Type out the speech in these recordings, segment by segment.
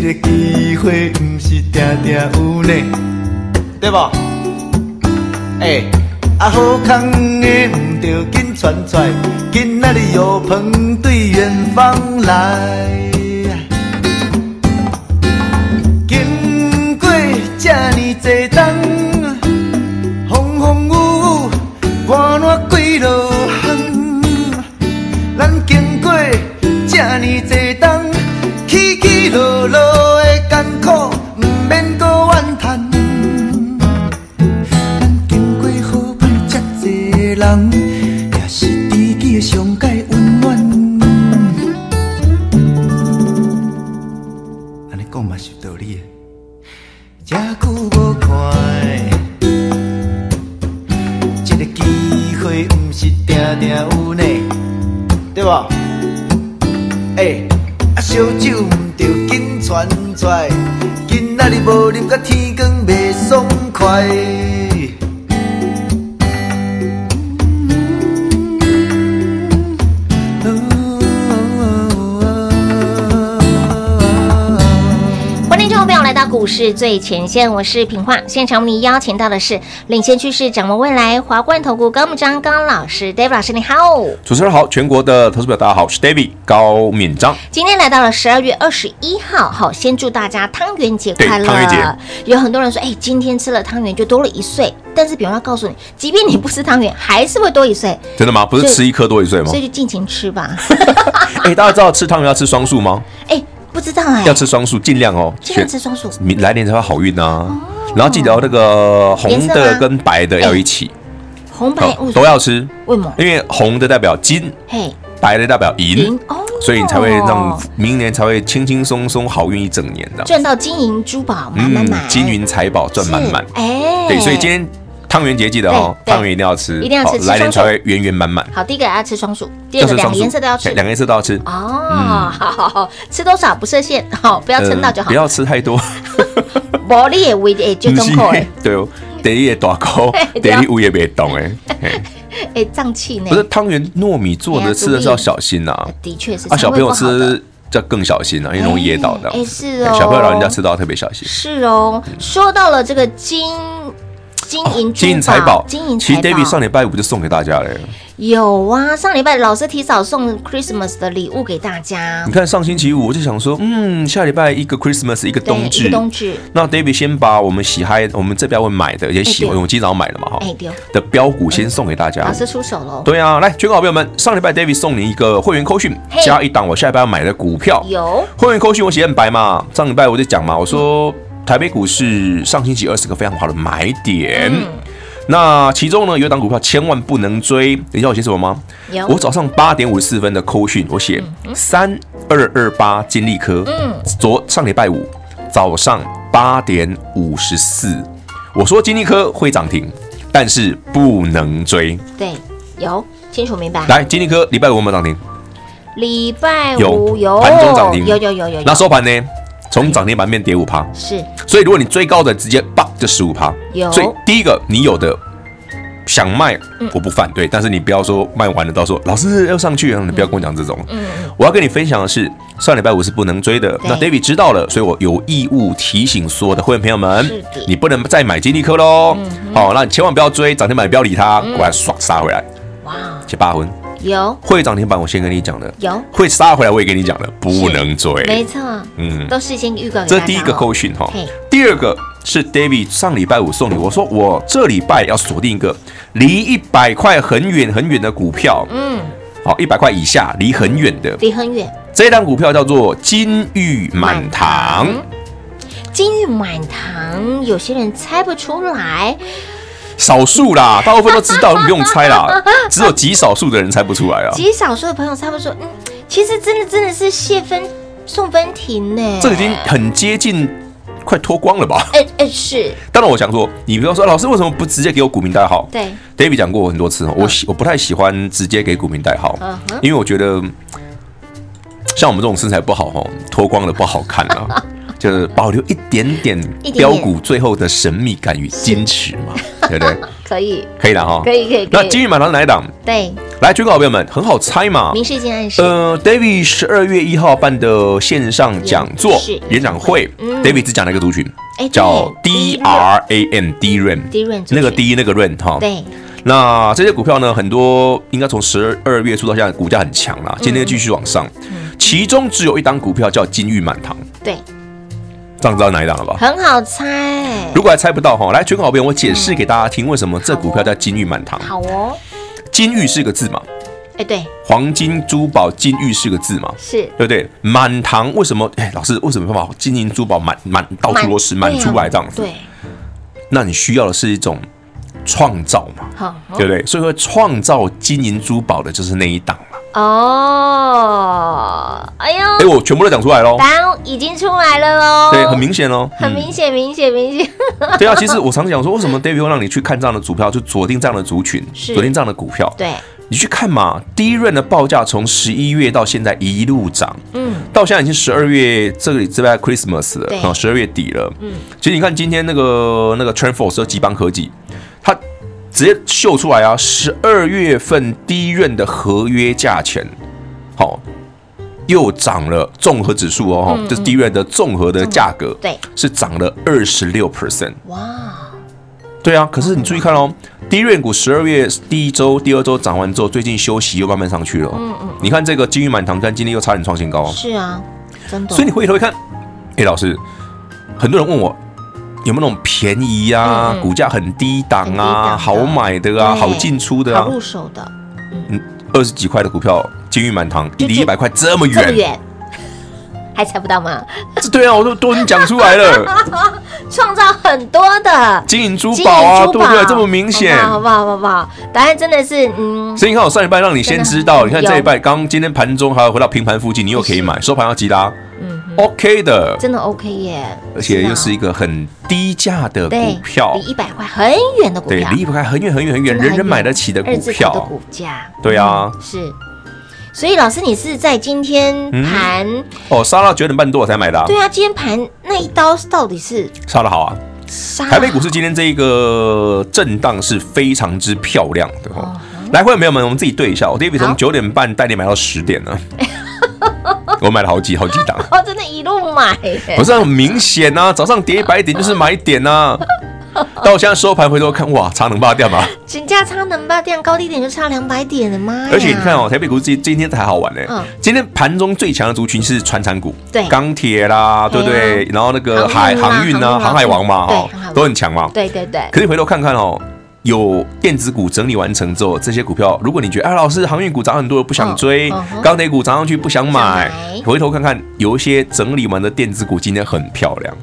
这个机会不是定定有呢，对无？哎、啊好康的唔着紧传出，今仔日有朋对远方来。经过这呢多东。定有呢，对吧？哎，啊，烧酒毋着紧传出，今仔日无啉到天光袂爽快。市最前线，我是品化。现场为你邀请到的是领先趋势、掌握未来华冠投顾高敏章高老师，David 老师你好。主持人好，全国的投资表大家好，我是 David 高敏章。今天来到了十二月二十一号，好，先祝大家汤圆节快乐。汤圆节，有很多人说，哎，今天吃了汤圆就多了一岁。但是品化告诉你，即便你不吃汤圆，还是会多一岁。真的吗？不是吃一颗多一岁吗？所以就尽情吃吧。哎，大家知道吃汤圆要吃双数吗？哎。不知道哎，要吃双数，尽量哦，尽量吃双数，来年才会好运呐。然后记得那个红的跟白的要一起，红白都要吃。为什么？因为红的代表金，嘿，白的代表银，所以你才会让明年才会轻轻松松好运一整年的，赚到金银珠宝满满满，金银财宝赚满满。哎，对，所以今天。汤圆节记得哦，汤圆一定要吃，一定要吃，来年才会圆圆满满。好，第一个要吃双数，第二个两个颜色都要吃，两个颜色都要吃。哦，好好好，吃多少不设限，好，不要撑到就好。不要吃太多。玻璃也胃诶就中口诶，对哦，第一个大口，第二胃也别动诶。哎，胀气呢？不是汤圆糯米做的，吃的是要小心呐。的确是。啊，小朋友吃要更小心了，因为容易噎到的。哎，是哦。小朋友老人家吃到要特别小心。是哦。说到了这个金。金银金银财宝，金银财宝。其实 David 上礼拜五就送给大家了。有啊，上礼拜老师提早送 Christmas 的礼物给大家。你看上星期五我就想说，嗯，下礼拜一个 Christmas，一个冬至。冬至。那 David 先把我们喜嗨，我们这边会买的，也喜欢，我们今早买了嘛哈。的标股先送给大家。老师出手喽。对啊，来，全国好朋友们，上礼拜 David 送你一个会员扣讯，加一档我下礼拜要买的股票。有。会员扣讯我写很白嘛，上礼拜我就讲嘛，我说。台北股市上星期二是个非常好的买点，嗯、那其中呢有一档股票千万不能追。你知道我写什么吗？有我早上八点五十四分的扣讯，我写三二二八金利科。嗯，昨上礼拜五早上八点五十四，我说金利科会涨停，但是不能追。对，有清楚明白。来，金利科礼拜五有没有涨停？礼拜五有盘中涨停，有有有有，有。那收盘呢？从涨停板面跌五趴，是，所以如果你追高的，直接爆就十五趴。有，所以第一个你有的想卖，我不反对，但是你不要说卖完了，到时候老师要上去，你不要跟我讲这种。嗯，我要跟你分享的是，上礼拜五是不能追的。那 David 知道了，所以我有义务提醒所有的会员朋友们，你不能再买金利科喽。好，那你千万不要追涨停板，不要理它，过来爽杀回来。哇，七八分。有会涨停板，我先跟你讲的。有会杀回来，我也跟你讲的，不能追。没错，嗯，都事先预告。这第一个扣讯哈。第二个是 David 上礼拜五送你。我说我这礼拜要锁定一个离一百块很远很远的股票。嗯，好，一百块以下离很远的，离很远。这档股票叫做金玉满堂。金玉满堂，有些人猜不出来。少数啦，大部分都知道，不用猜啦。只有极少数的人猜不出来啊。极少数的朋友猜不出，嗯，其实真的真的是谢芬送芬婷呢。这已经很接近，快脱光了吧？哎哎，是。当然，我想说，你不要说，老师为什么不直接给我股民代号？对，David 讲过很多次，我喜我不太喜欢直接给股民代号，因为我觉得像我们这种身材不好哈，脱光了不好看啊。就是保留一点点标股最后的神秘感与矜持嘛，对不对？可以，可以的哈，可以可以。那金玉满堂是哪一档？对，来，追稿好朋友们，很好猜嘛。明暗示。呃，David 十二月一号办的线上讲座演讲会，David 只讲了一个族群，叫 DRAM，DRAM，那个 D 那个 Ran 哈。对。那这些股票呢，很多应该从十二月初到现在股价很强了，今天继续往上。其中只有一档股票叫金玉满堂。对。这样知道哪一档了吧？很好猜。如果还猜不到哈，来，全国好朋友，我解释给大家听，为什么这股票叫金玉满堂。好哦。金玉是个字嘛？哎，对。黄金珠宝金玉是个字嘛？是。对不对？满堂为什么？哎，老师为什么会把金银珠宝满满到处都是满出来这样子？对。那你需要的是一种创造嘛？好，对不对？所以说创造金银珠宝的就是那一档。哦，哎呦，哎，我全部都讲出来喽，答案已经出来了喽，对，很明显喽，很明显，明显，明显。对啊，其实我常讲说，为什么 David 会让你去看这样的股票，就锁定这样的族群，锁定这样的股票，对，你去看嘛，第一轮的报价从十一月到现在一路涨，嗯，到现在已经十二月，这个礼拜 Christmas 了，啊，十二月底了，嗯，其实你看今天那个那个 TrendForce 和集邦科技，它。直接秀出来啊！十二月份第一润的合约价钱，好，又涨了综合指数哦，就是第一润的综合的价格，对，是涨了二十六 percent。哇，对啊，可是你注意看哦，第一润股十二月第一周、第二周涨完之后，最近休息又慢慢上去了。嗯嗯，你看这个金玉满堂，但今天又差点创新高。是啊，真的。所以你回头一看，哎，老师，很多人问我。有没有那种便宜啊？股价很低档啊，好买的啊，好进出的啊，好入手的。嗯，二十几块的股票，金玉满堂，离一百块这么远，还猜不到吗？对啊，我都都已经讲出来了。创造很多的金银珠宝啊，对不对？这么明显，好不好？好不好？答案真的是嗯。所以你看，我上礼拜让你先知道，你看这一拜刚今天盘中还有回到平盘附近，你又可以买，收盘要急拉。OK 的，真的 OK 耶，而且又是一个很低价的股票，离一百块很远的股票，对，离一百块很远很远很远，人人买得起的股票。的股价，对啊，是。所以老师，你是在今天盘哦杀到九点半多我才买的，对啊，今天盘那一刀到底是杀得好啊？台北股市今天这一个震荡是非常之漂亮的哦。来，会员朋友们，我们自己对一下，我 David 从九点半带你买到十点呢。我买了好几好几档，哦，真的，一路买，不是很明显呐？早上跌一百点就是买点呐，到现在收盘回头看，哇，差能八点吗？金价差能八点，高低点就差两百点了吗？而且你看哦，台北股今今天才好玩呢。嗯今天盘中最强的族群是传产股，对，钢铁啦，对不对？然后那个海航运啊，航海王嘛，哈，都很强嘛。对对对。可是回头看看哦。有电子股整理完成之后，这些股票，如果你觉得哎，老师航运股涨很多，不想追；钢铁股涨上去不想买，回头看看，有一些整理完的电子股今天很漂亮。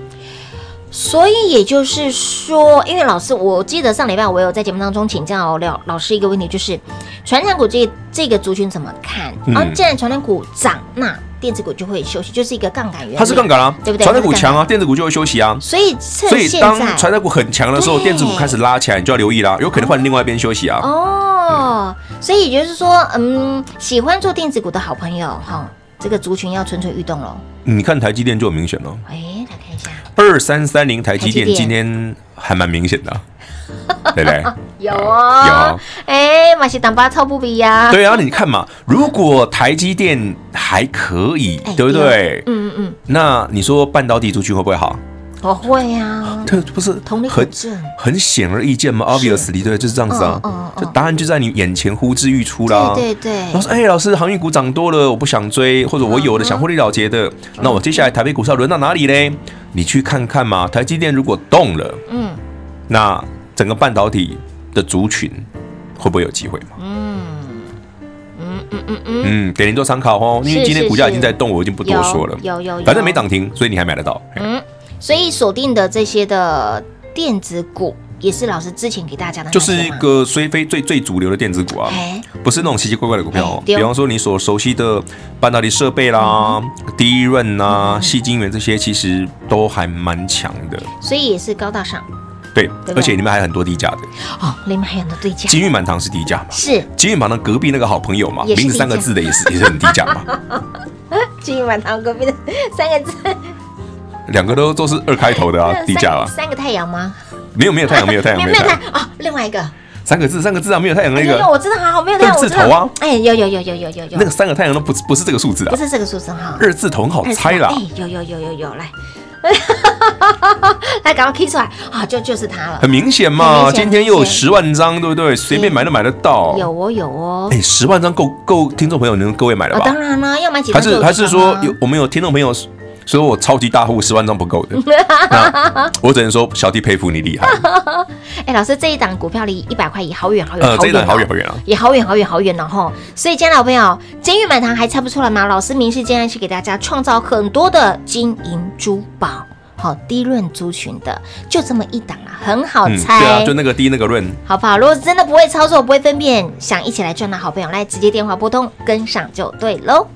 所以也就是说，因为老师，我记得上礼拜我有在节目当中请教廖老师一个问题，就是传产股这这个族群怎么看？啊，既然传产股涨，那电子股就会休息，就是一个杠杆原理。它是杠杆啊，对不对？传产股强啊，电子股就会休息啊。所以，所以当传产股很强的时候，电子股开始拉起来，你就要留意啦，有可能换另外一边休息啊。哦，所以也就是说，嗯，喜欢做电子股的好朋友哈，这个族群要蠢蠢欲动喽。你看台积电就很明显了。哎，来看一下。二三三零台积电今天还蛮明显的，对不对？有啊，有。哎，马西当巴超不比呀。对啊，你看嘛，如果台积电还可以，对不对？嗯嗯嗯。那你说半导体族群会不会好？我会呀，这不是同理很很显而易见吗？Obviously，对，就是这样子啊。嗯嗯，就答案就在你眼前，呼之欲出啦。对对对。老师，哎，老师，航运股涨多了，我不想追，或者我有的想获利了结的，那我接下来台北股市要轮到哪里呢？你去看看嘛。台积电如果动了，嗯，那整个半导体的族群会不会有机会嘛？嗯嗯嗯嗯嗯嗯，给您做参考哦。因为今天股价已经在动，我已经不多说了。有有有，反正没涨停，所以你还买得到。嗯。所以锁定的这些的电子股，也是老师之前给大家的，就是一个虽非最最主流的电子股啊，不是那种奇奇怪怪的股票哦。比方说你所熟悉的半导体设备啦、低润呐、矽晶圆这些，其实都还蛮强的。所以也是高大上。对，而且里面还有很多低价的。哦，里面还有很多低价。金玉满堂是低价嘛？是。金玉满堂隔壁那个好朋友嘛，名字三个字的也是也是很低价嘛。金玉满堂隔壁的三个字。两个都都是二开头的啊，低价啊。三个太阳吗？没有 没有太阳，没有太阳，没有太阳啊。另外一个三个字，三个字啊，没有太阳那个。我知道，好好没有太阳。二字头啊。哎，有有有有有有有。那个三个太阳都不不是这个数字啊。不是这个数字哈。二字头很好猜啦。哎，有有有有有来，来赶快 K 出来啊！就就是它了。很明显嘛，今天又有十万张，对不对？随便买都买得到。有哦有哦。哎，十万张够够听众朋友能各位买了吧？当然啦，要买几还是还是说有我们有听众朋友？所以我超级大户十万张不够的，那我只能说小弟佩服你厉害。哎，老师这一档股票离一百块也好远好远，呃，这一档好远好远啊，也好远好远好远了哈。所以，亲爱的老朋友，金玉满堂还猜不出来吗？老师明示今天是给大家创造很多的金银珠宝，好低润族群的，就这么一档啊，很好猜。对啊，就那个低那个润，好不好？如果真的不会操作，不会分辨，想一起来赚的好朋友，来直接电话拨通，跟上就对喽。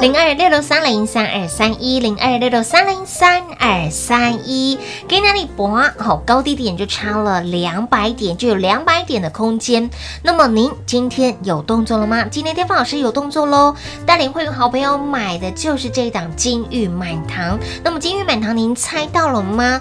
零二六六三零三二三一零二六六三零三二三一，给哪里博？好，高低点就差了两百点，就有两百点的空间。那么您今天有动作了吗？今天天放老师有动作喽，带领会员好朋友买的就是这一档金玉满堂。那么金玉满堂，您猜到了吗？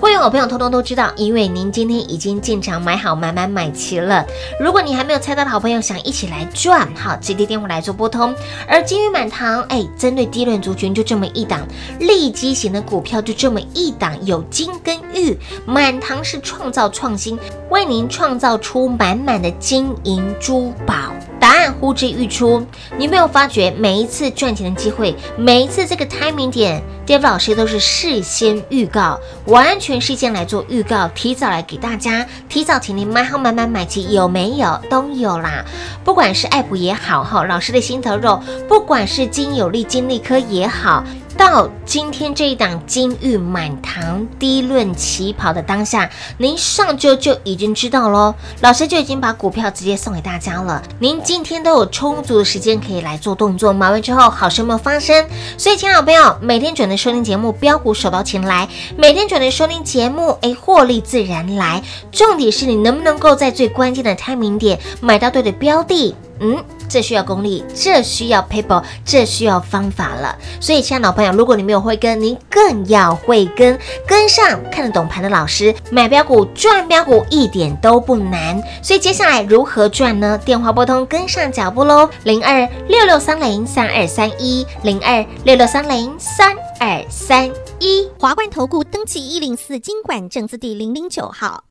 会员好朋友通通都知道，因为您今天已经进场买好买满买齐了。如果你还没有猜到的好朋友，想一起来赚，好，直接电话来做拨通。而金玉满堂，哎，针对低润族群就这么一档，利基型的股票就这么一档，有金跟玉，满堂是创造创新，为您创造出满满的金银珠宝。答案呼之欲出，你没有发觉每一次赚钱的机会，每一次这个 timing 点 Dave 老师都是事先预告，完全事先来做预告，提早来给大家，提早请您买好买买买齐，有没有？都有啦。不管是爱普也好，哈，老师的心头肉，不管是金有利、金利科也好。到今天这一档金玉满堂低论起跑的当下，您上周就已经知道喽。老师就已经把股票直接送给大家了。您今天都有充足的时间可以来做动作，买完之后好事没有发生。所以，亲爱的朋友，每天准时收听节目，标股手到擒来；每天准时收听节目，哎，获利自然来。重点是你能不能够在最关键的开明点买到对的标的？嗯。这需要功力，这需要 paper，这需要方法了。所以，亲爱的老朋友，如果你没有慧根，您更要慧根，跟上看得懂盘的老师，买标股赚标股一点都不难。所以接下来如何赚呢？电话拨通，跟上脚步喽，零二六六三零三二三一，零二六六三零三二三一。华冠投顾登记一零四经管证字第零零九号，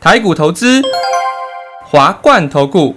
台股投资，华冠投顾。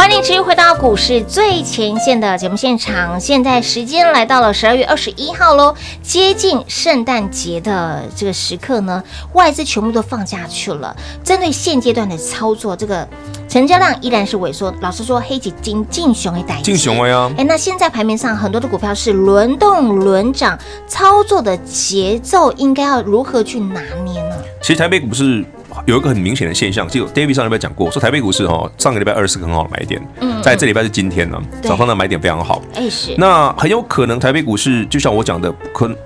欢迎持续回到股市最前线的节目现场。现在时间来到了十二月二十一号喽，接近圣诞节的这个时刻呢，外资全部都放假去了。针对现阶段的操作，这个成交量依然是萎缩。老实说，黑吉金进熊一带进熊了呀。哎，那现在盘面上很多的股票是轮动轮涨，操作的节奏应该要如何去拿捏呢？其实台北股市。有一个很明显的现象，就 David 上礼拜讲过，说台北股市哈，上个礼拜二是个很好的买点，嗯，在这礼拜是今天呢，早上的买点非常好，哎是，那很有可能台北股市就像我讲的，可能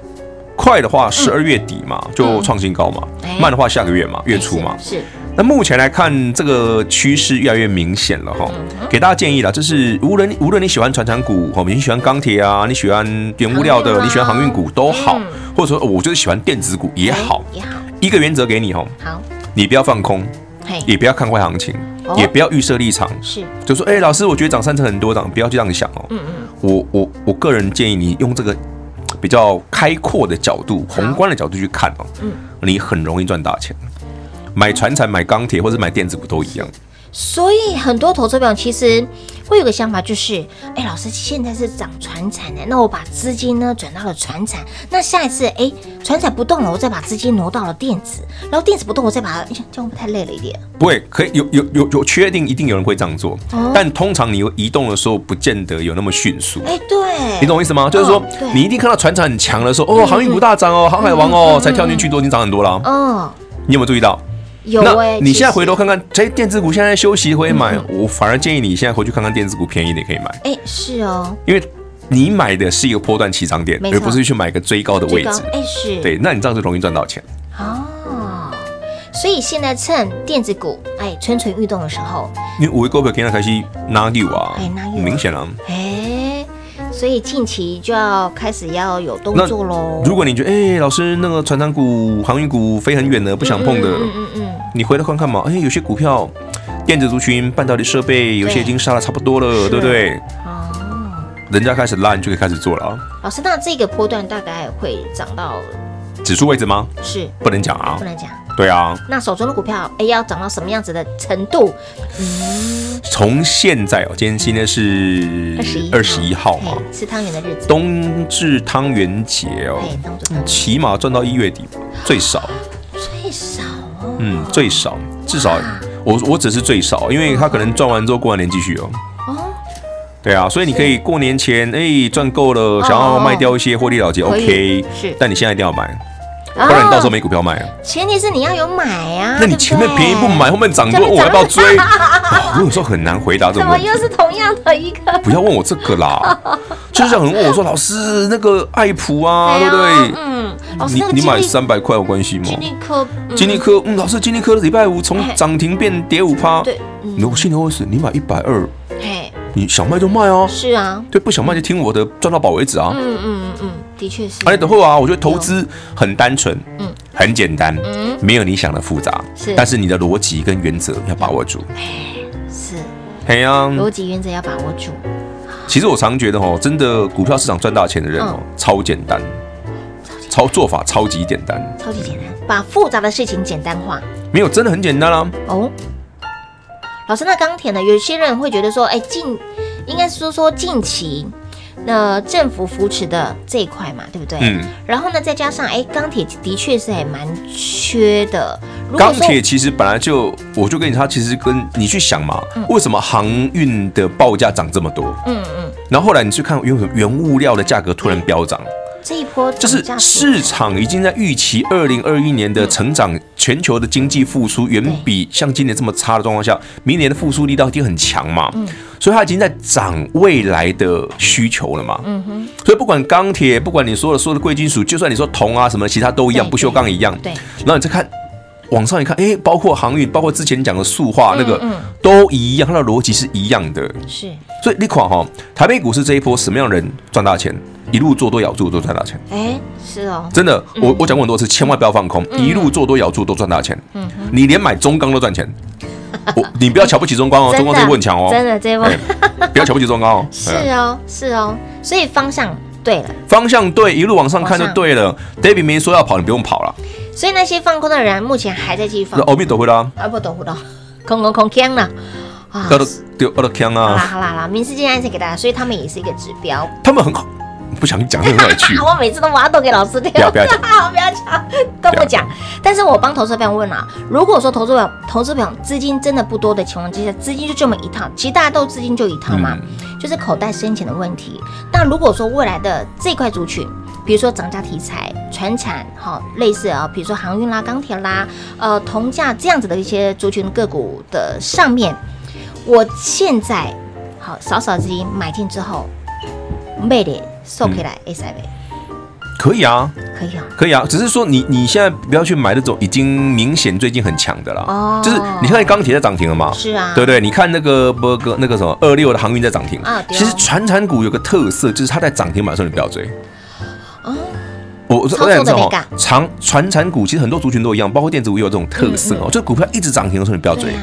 快的话十二月底嘛就创新高嘛，慢的话下个月嘛月初嘛，是。那目前来看，这个趋势越来越明显了哈，给大家建议啦，就是无论无论你喜欢传产股，哈，你喜欢钢铁啊，你喜欢原物料的，你喜欢航运股都好，或者说我就是喜欢电子股也好，也好，一个原则给你哈，好。你不要放空，也不要看坏行情，也不要预设立场，是，就说，哎，老师，我觉得涨三成很多涨，不要去这样想哦。嗯嗯，我我我个人建议你用这个比较开阔的角度、宏观的角度去看哦，嗯，你很容易赚大钱。买船产、买钢铁或者买电子股都一样。所以很多投资者其实会有个想法，就是，哎，老师现在是涨船产的，那我把资金呢转到了船产，那下一次，哎，船产不动了，我再把资金挪到了电子，然后电子不动，我再把它，这样太累了一点？不会，可以有有有有确定，一定有人会这样做，但通常你移动的时候，不见得有那么迅速。哎，对，你懂我意思吗？就是说，你一定看到船产很强的时候，哦，航运股大涨哦，航海王哦，才跳进去都已经涨很多了。哦，你有没有注意到？有哎，你现在回头看看，这电子股现在休息会买，我反而建议你现在回去看看电子股便宜的可以买。哎，是哦，因为你买的是一个波段起涨点，而不是去买一个追高的位置。哎，是对，那你这样子容易赚到钱。哦，所以现在趁电子股哎蠢蠢欲动的时候，因为五位股票今天开始拿牛啊，很明显了。哎。所以近期就要开始要有动作喽。如果你觉得，哎、欸，老师那个船长股、航运股飞很远的，不想碰的，嗯嗯嗯，嗯，你回头看看嘛。哎、欸，有些股票，电子族群、半导体设备，有些已经杀的差不多了，对，对不对？哦。人家开始拉，你就可以开始做了啊。老师，那这个波段大概会涨到指数位置吗？是，不能讲啊，不能讲。对啊，那手中的股票，哎，要涨到什么样子的程度？嗯，从现在哦，今天今天是二十一二十一号嘛，吃汤圆的日子，冬至汤圆节哦，起码赚到一月底吧，最少，最少哦，嗯，最少，至少我我只是最少，因为他可能赚完之后过完年继续哦，哦，对啊，所以你可以过年前哎赚够了，想要卖掉一些获利了结，OK，是，但你现在一定要买。不然你到时候没股票卖啊！前提是你要有买啊！那你前面便宜不买，后面涨多，我要不要追？我有时候很难回答这种问题。怎么又是同样的一个？不要问我这个啦，就是有人问我说：“老师，那个爱普啊，对不对？”嗯，你你买三百块有关系吗？金立科，金立科，嗯，老师，金立科礼拜五从涨停变跌五趴。对，如果心里会是，你买一百二，你想卖就卖哦。是啊，对，不想卖就听我的，赚到宝为止啊。嗯嗯嗯。的确是。哎，等会啊，我觉得投资很单纯，嗯，很简单，嗯，没有你想的复杂，是。但是你的逻辑跟原则要把握住。是。哎呀，逻辑原则要把握住。其实我常觉得哦，真的股票市场赚大钱的人哦，超简单，超做法超级简单，超级简单，把复杂的事情简单化。没有，真的很简单啦。哦。老师，那钢铁呢？有些人会觉得说，哎，近，应该是说说近期。那政府扶持的这一块嘛，对不对？嗯。然后呢，再加上哎，钢铁的确是还蛮缺的。钢铁其实本来就，我就跟你说，它其实跟你去想嘛，嗯、为什么航运的报价涨这么多？嗯嗯。然后后来你去看，因为原物料的价格突然飙涨。这一波就是市场已经在预期二零二一年的成长，全球的经济复苏远比像今年这么差的状况下，明年的复苏力道一定很强嘛。所以它已经在涨未来的需求了嘛。嗯哼所以不管钢铁，不管你说的所有的贵金属，就算你说铜啊什么，其他都一样，不锈钢一样。对。然后你再看，往上一看，哎，包括航运，包括之前讲的塑化那个，嗯都一样，它的逻辑是一样的。是，所以你看哈，台北股市这一波什么样的人赚大钱？一路做多咬住都赚大钱。哎，是哦，真的，我我讲过很多次，千万不要放空，一路做多咬住都赚大钱。嗯，你连买中钢都赚钱。我你不要瞧不起中钢哦，中钢这一波很强哦，真的这一波，不要瞧不起中钢哦。是哦，是哦，所以方向对了，方向对，一路往上看就对了。David 明说要跑，你不用跑了。所以那些放空的人目前还在继续放。欧米都会啦，啊不都不都，空空空枪了啊！都都都枪啊！好啦好啦好啦，明世界暗示给大家，所以他们也是一个指标。他们很好。不想讲，很有趣。我每次都挖洞给老师听。不要不要讲，不要讲，都不讲。但是我帮投资朋友问啊，如果说投资朋友投资朋友资金真的不多的情况之下，资金就这么一套，其实大家都资金就一套嘛，嗯、就是口袋深浅的问题。那如果说未来的这块族群，比如说涨价题材、船产，好类似啊，比如说航运啦、钢铁啦、呃铜价这样子的一些族群个股的上面，我现在好少少资金买进之后，卖的。送起来 A 三倍，可以啊，可以啊，可以啊，只是说你你现在不要去买那种已经明显最近很强的了，哦，就是你看钢铁在涨停了嘛，是啊，对不对？你看那个波哥那个什么二六的航运在涨停。啊，其实传产股有个特色，就是它在涨停板的时候你不要追，哦，我我我讲哦，长传产股其实很多族群都一样，包括电子股也有这种特色哦，就股票一直涨停的时候你不要追，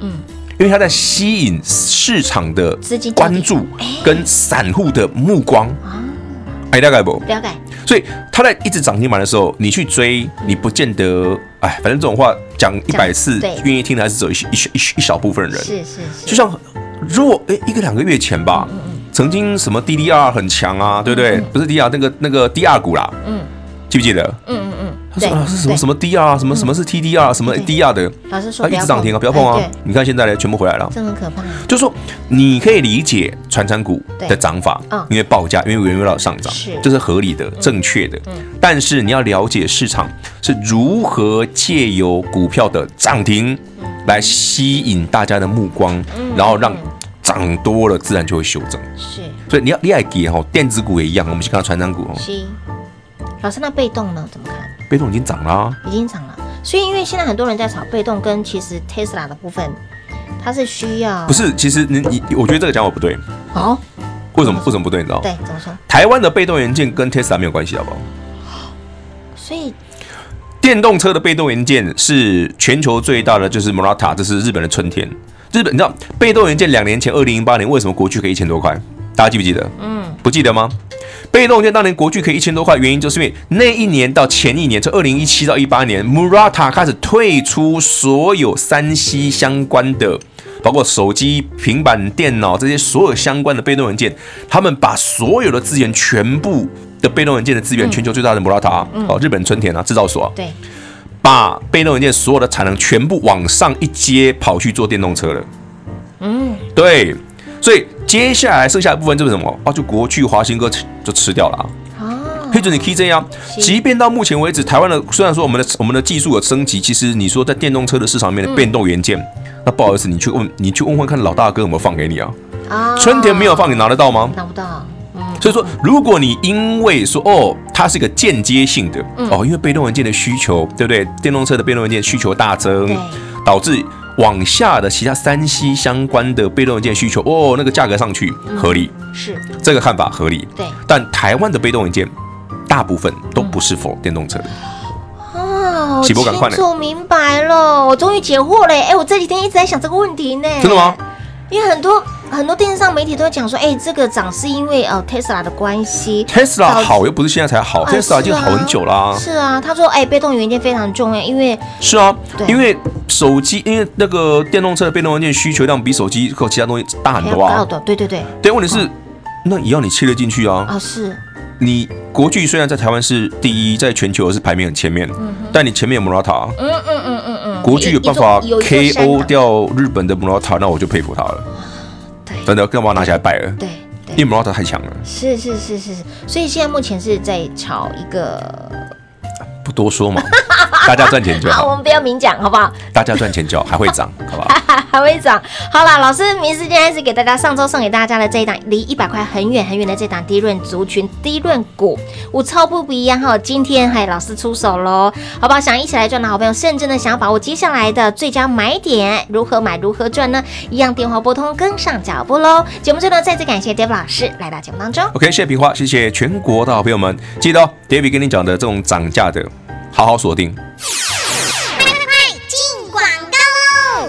嗯。因为它在吸引市场的关注跟散户的目光，哎，了解不？了解。所以它在一直涨停板的时候，你去追，你不见得，哎，反正这种话讲一百次，愿意听的还是只有一一一一小部分人。是是是。就像若哎一个两个月前吧，曾经什么 DDR 很强啊，对不对？不是 DDR 那个那个 DR 股啦，嗯，记不记得？嗯嗯嗯。他说老师什么什么 DR 啊，什么什么是 TDR，什么 DR 的？老师说，它一直涨停啊，不要碰啊！你看现在呢，全部回来了，这很可怕。就是说，你可以理解传产股的涨法，因为报价，因为原油的上涨，这是合理的、正确的。但是你要了解市场是如何借由股票的涨停来吸引大家的目光，然后让涨多了自然就会修正。是，所以你要你爱给哈，电子股也一样，我们去看传产股哦。是，老师，那被动呢？怎么看？被动已经涨了，啊，已经涨了。所以，因为现在很多人在炒被动，跟其实 Tesla 的部分，它是需要不是？其实你你，我觉得这个讲法不对。哦，为什么？为什么不对？你知道？对，怎么说？台湾的被动元件跟 Tesla 没有关系，好不好？所以，电动车的被动元件是全球最大的，就是 Murata，这是日本的春天。日本，你知道被动元件两年前，二零零八年为什么国巨可以一千多块？大家记不记得？嗯，不记得吗？被动元件当年国巨可以一千多块，原因就是因为那一年到前一年，从二零一七到一八年，Murata 开始退出所有三 C 相关的，包括手机、平板电脑这些所有相关的被动元件，他们把所有的资源，全部的被动元件的资源，全球最大的 Murata 哦，日本春田啊制造所啊，对，把被动元件所有的产能全部往上一接，跑去做电动车了。嗯，对，所以。接下来剩下的部分就是什么啊？就国巨、华新哥就吃掉了啊！哦，黑准你可以这样，即便到目前为止，台湾的虽然说我们的我们的技术有升级，其实你说在电动车的市场里面的变动元件，那不好意思，你去问你去问问看老大哥有没有放给你啊？啊，春田没有放，你拿得到吗？拿不到。嗯，所以说，如果你因为说哦，它是一个间接性的哦，因为被动元件的需求，对不对？电动车的被动元件需求大增，导致。往下的其他三 C 相关的被动元件需求哦，那个价格上去合理，是这个看法合理。对，但台湾的被动元件大部分都不是 for 电动车的。哦，清楚明白了，我终于解惑了。哎，我这几天一直在想这个问题呢。真的吗？因为很多很多电视上媒体都会讲说，哎，这个涨是因为呃 Tesla 的关系。Tesla 好又不是现在才好，Tesla 已经好很久啦。是啊，他说，哎，被动元件非常重要，因为是啊，因为。手机因为那个电动车的被动元件需求量比手机和其他东西大很多啊。对对对。对，问题是，那也要你切得进去啊。啊，是。你国巨虽然在台湾是第一，在全球是排名很前面，但你前面有 Murata。嗯嗯嗯嗯嗯。国巨有办法 KO 掉日本的 Murata，那我就佩服他了。对。真的，干嘛拿起来拜了？对。因为 Murata 太强了。是是是是是，所以现在目前是在炒一个。不多说嘛。大家赚钱就好。好，我们不要明讲，好不好？大家赚钱就好，还会涨，好不好？还会涨。好了，老师，明时间还是给大家上周送给大家的这一档离一百块很远很远的这档低润族群低润股，我超不不一样哈。今天还有老师出手喽，好不好？想一起来赚的好朋友，甚至呢想要把握接下来的最佳买点，如何买如何赚呢？一样电话拨通，跟上脚步喽。节目最后再次感谢 David 老师来到节目当中。OK，谢谢平花，谢谢全国的好朋友们，记得哦，David 跟你讲的这种涨价的，好好锁定。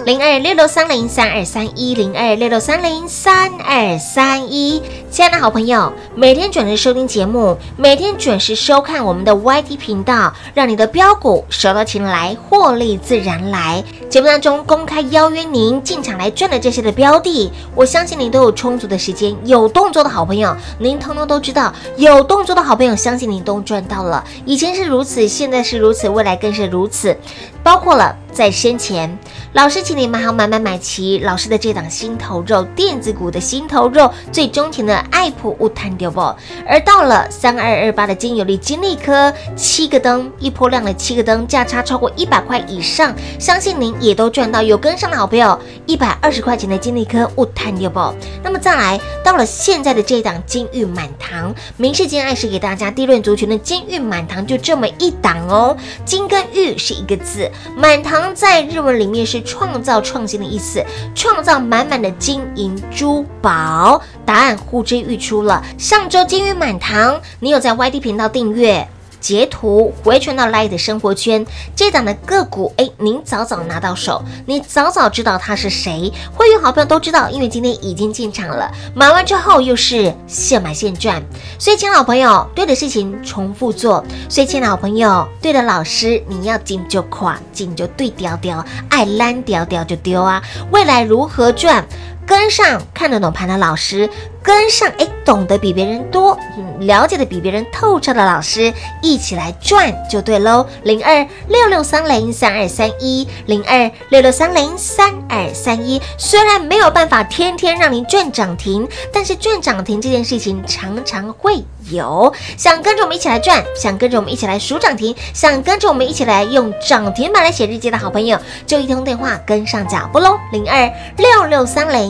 零二六六三零三二三一零二六六三零三二三一，亲爱的好朋友，每天准时收听节目，每天准时收看我们的 YT 频道，让你的标股手到擒来，获利自然来。节目当中公开邀约您进场来赚的这些的标的，我相信您都有充足的时间，有动作的好朋友，您通通都知道，有动作的好朋友，相信您都赚到了。以前是如此，现在是如此，未来更是如此，包括了在先前。老师，请你买好买买买齐老师的这档心头肉电子股的心头肉最钟情的爱普无贪丢不？而到了三二二八的金有利金利科七个灯一波亮了七个灯，价差超过一百块以上，相信您也都赚到有跟上的好朋友，一百二十块钱的金利科无贪丢不？那么再来到了现在的这一档金玉满堂，明世间爱是给大家低论族群的金玉满堂就这么一档哦，金跟玉是一个字，满堂在日文里面是。创造创新的意思，创造满满的金银珠宝。答案呼之欲出了。上周金玉满堂，你有在 YT 频道订阅？截图回传到 Light 的生活圈，这档的个股，哎，您早早拿到手，你早早知道他是谁，会员好朋友都知道，因为今天已经进场了，买完之后又是现买现赚，所以亲老朋友对的事情重复做，所以亲老朋友对的老师，你要进就垮，进就对调调，爱烂调调就丢啊，未来如何赚？跟上看得懂盘的老师，跟上诶，懂得比别人多，嗯，了解的比别人透彻的老师，一起来赚就对喽。零二六六三零三二三一，零二六六三零三二三一。虽然没有办法天天让您赚涨停，但是赚涨停这件事情常常会。有想跟着我们一起来赚，想跟着我们一起来数涨停，想跟着我们一起来用涨停板来写日记的好朋友，就一通电话跟上脚步喽，零二六六三零